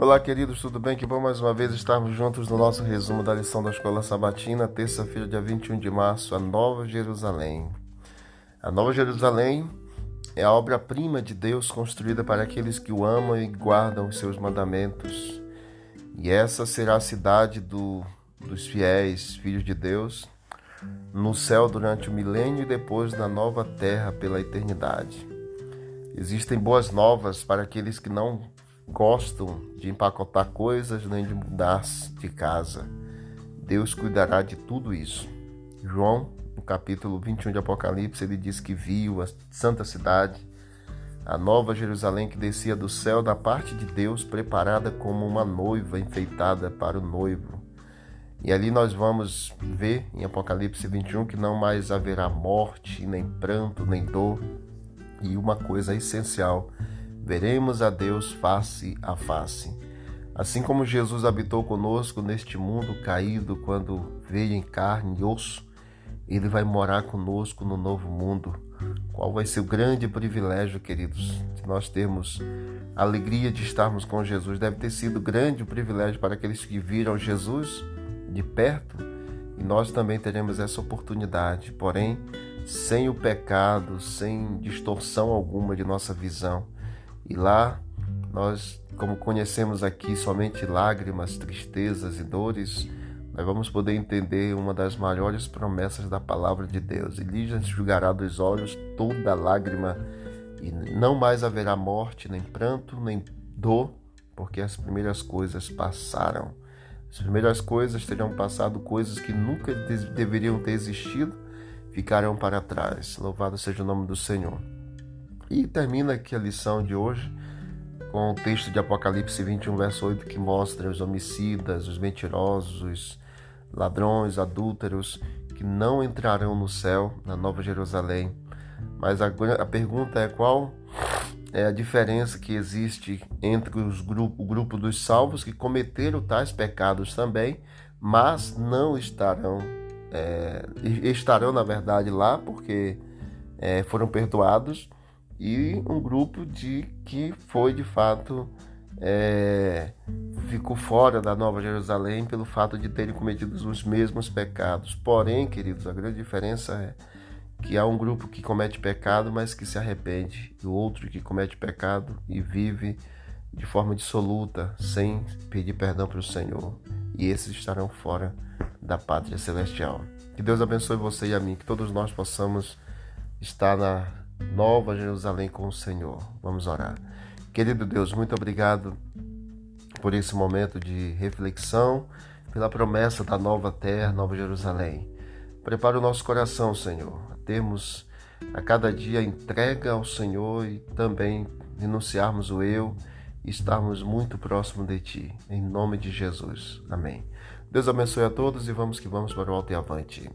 Olá, queridos, tudo bem? Que bom mais uma vez estarmos juntos no nosso resumo da lição da Escola Sabatina, terça-feira, dia 21 de março, a Nova Jerusalém. A Nova Jerusalém é a obra-prima de Deus construída para aqueles que o amam e guardam os seus mandamentos. E essa será a cidade do, dos fiéis, filhos de Deus, no céu durante o milênio e depois na nova terra pela eternidade. Existem boas novas para aqueles que não gostam de empacotar coisas nem de mudar de casa. Deus cuidará de tudo isso. João, no capítulo 21 de Apocalipse, ele diz que viu a santa cidade, a nova Jerusalém que descia do céu da parte de Deus, preparada como uma noiva enfeitada para o noivo. E ali nós vamos ver em Apocalipse 21 que não mais haverá morte, nem pranto, nem dor. E uma coisa essencial veremos a Deus face a face. Assim como Jesus habitou conosco neste mundo caído quando veio em carne e osso, ele vai morar conosco no novo mundo. Qual vai ser o grande privilégio, queridos, de nós termos a alegria de estarmos com Jesus? Deve ter sido grande o privilégio para aqueles que viram Jesus de perto e nós também teremos essa oportunidade, porém, sem o pecado, sem distorção alguma de nossa visão e lá nós, como conhecemos aqui somente lágrimas, tristezas e dores, nós vamos poder entender uma das maiores promessas da palavra de Deus. Ele julgará dos olhos toda lágrima, e não mais haverá morte, nem pranto, nem dor, porque as primeiras coisas passaram. As primeiras coisas terão passado, coisas que nunca deveriam ter existido, ficarão para trás. Louvado seja o nome do Senhor. E termina aqui a lição de hoje com o texto de Apocalipse 21, verso 8, que mostra os homicidas, os mentirosos, os ladrões, adúlteros, que não entrarão no céu, na Nova Jerusalém. Mas a, a pergunta é qual é a diferença que existe entre os grupo, o grupo dos salvos que cometeram tais pecados também, mas não estarão, é, estarão na verdade lá porque é, foram perdoados e um grupo de que foi de fato é, ficou fora da Nova Jerusalém pelo fato de terem cometido os mesmos pecados. Porém, queridos, a grande diferença é que há um grupo que comete pecado, mas que se arrepende, e o outro que comete pecado e vive de forma dissoluta, sem pedir perdão para o Senhor. E esses estarão fora da pátria celestial. Que Deus abençoe você e a mim, que todos nós possamos estar na Nova Jerusalém com o Senhor. Vamos orar. Querido Deus, muito obrigado por esse momento de reflexão, pela promessa da nova terra, Nova Jerusalém. Prepara o nosso coração, Senhor, a termos a cada dia entrega ao Senhor e também renunciarmos o eu e estarmos muito próximo de Ti. Em nome de Jesus. Amém. Deus abençoe a todos e vamos que vamos para o alto e avante.